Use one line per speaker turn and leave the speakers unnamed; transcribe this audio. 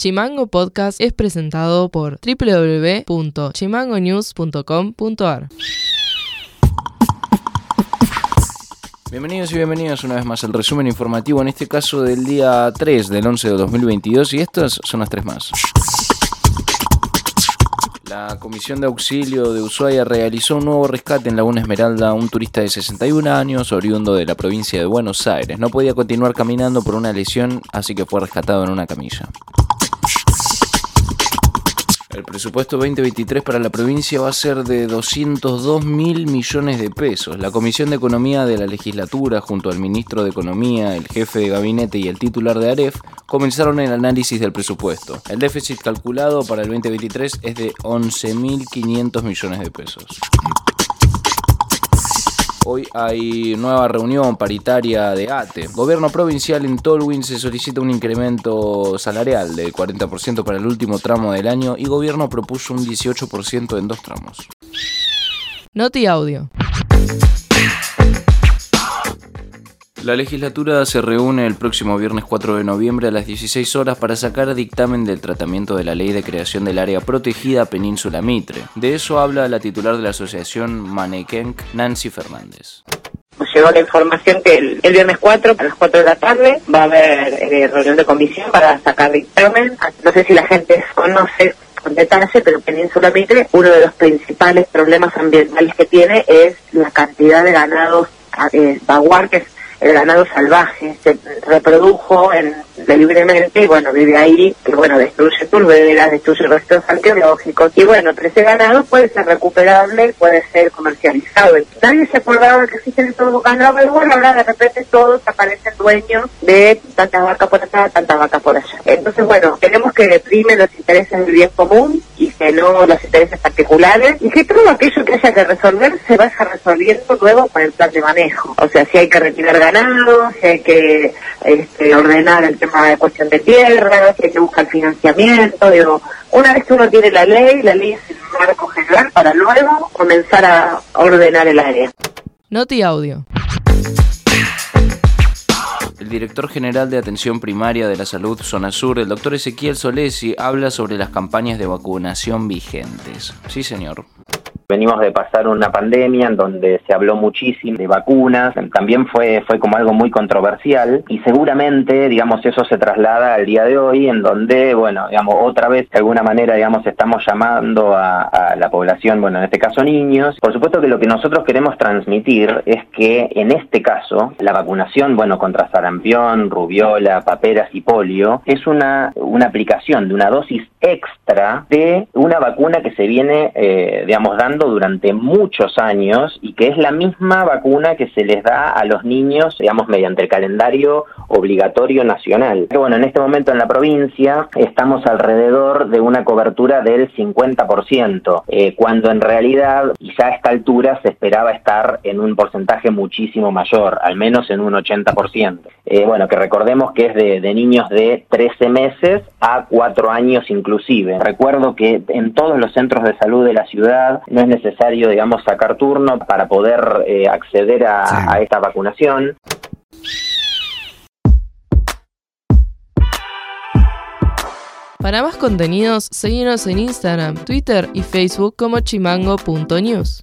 Chimango Podcast es presentado por www.chimangonews.com.ar.
Bienvenidos y bienvenidas una vez más al resumen informativo, en este caso del día 3 del 11 de 2022, y estas son las tres más. La Comisión de Auxilio de Ushuaia realizó un nuevo rescate en Laguna Esmeralda a un turista de 61 años, oriundo de la provincia de Buenos Aires. No podía continuar caminando por una lesión, así que fue rescatado en una camilla. El presupuesto 2023 para la provincia va a ser de 202 mil millones de pesos. La Comisión de Economía de la legislatura, junto al ministro de Economía, el jefe de gabinete y el titular de AREF, comenzaron el análisis del presupuesto. El déficit calculado para el 2023 es de 11.500 millones de pesos. Hoy hay nueva reunión paritaria de ATE. Gobierno provincial en Tolwyn se solicita un incremento salarial del 40% para el último tramo del año y gobierno propuso un 18% en dos tramos.
Noti Audio.
La legislatura se reúne el próximo viernes 4 de noviembre a las 16 horas para sacar dictamen del tratamiento de la ley de creación del área protegida Península Mitre. De eso habla la titular de la asociación Manekenk, Nancy Fernández.
Llegó la información que el, viernes 4, a las 4 de la tarde, va a haber eh, reunión de comisión para sacar dictamen. No sé si la gente conoce con detalle, pero Península Mitre, uno de los principales problemas ambientales que tiene es la cantidad de ganados eh, baguar el ganado salvaje se reprodujo en, libremente y bueno, vive ahí, que bueno, destruye turberas, destruye restos arqueológicos y bueno, pero ese ganado puede ser recuperable, puede ser comercializado. Nadie se acordaba que existen todos ganado, pero bueno, ahora de repente todos aparecen dueños de tantas vacas por acá, tantas vacas por allá. Entonces bueno, tenemos que deprimen los intereses del bien común y que no los intereses particulares y que todo aquello que haya que resolver se vaya resolviendo luego con el plan de manejo. O sea, si hay que retirar ganado, si hay que este, ordenar el tema de cuestión de tierra, si hay que buscar financiamiento, digo, una vez que uno tiene la ley, la ley es el marco general para luego comenzar a ordenar el área.
Noti audio.
El director general de Atención Primaria de la Salud Zona Sur, el doctor Ezequiel Solesi, habla sobre las campañas de vacunación vigentes. Sí, señor.
Venimos de pasar una pandemia en donde se habló muchísimo de vacunas, también fue, fue como algo muy controversial y seguramente, digamos, eso se traslada al día de hoy en donde, bueno, digamos, otra vez de alguna manera, digamos, estamos llamando a, la población, bueno, en este caso niños. Por supuesto que lo que nosotros queremos transmitir es que en este caso la vacunación, bueno, contra sarampión, rubiola, paperas y polio es una, una aplicación de una dosis extra de una vacuna que se viene, eh, digamos, dando durante muchos años y que es la misma vacuna que se les da a los niños, digamos, mediante el calendario obligatorio nacional. bueno, en este momento en la provincia estamos alrededor de una cobertura del 50%, eh, cuando en realidad ya a esta altura se esperaba estar en un porcentaje muchísimo mayor, al menos en un 80%. Eh, bueno, que recordemos que es de, de niños de 13 meses a 4 años inclusive. Recuerdo que en todos los centros de salud de la ciudad no es necesario, digamos, sacar turno para poder eh, acceder a, a esta vacunación.
Para más contenidos, seguimos en Instagram, Twitter y Facebook como chimango.news.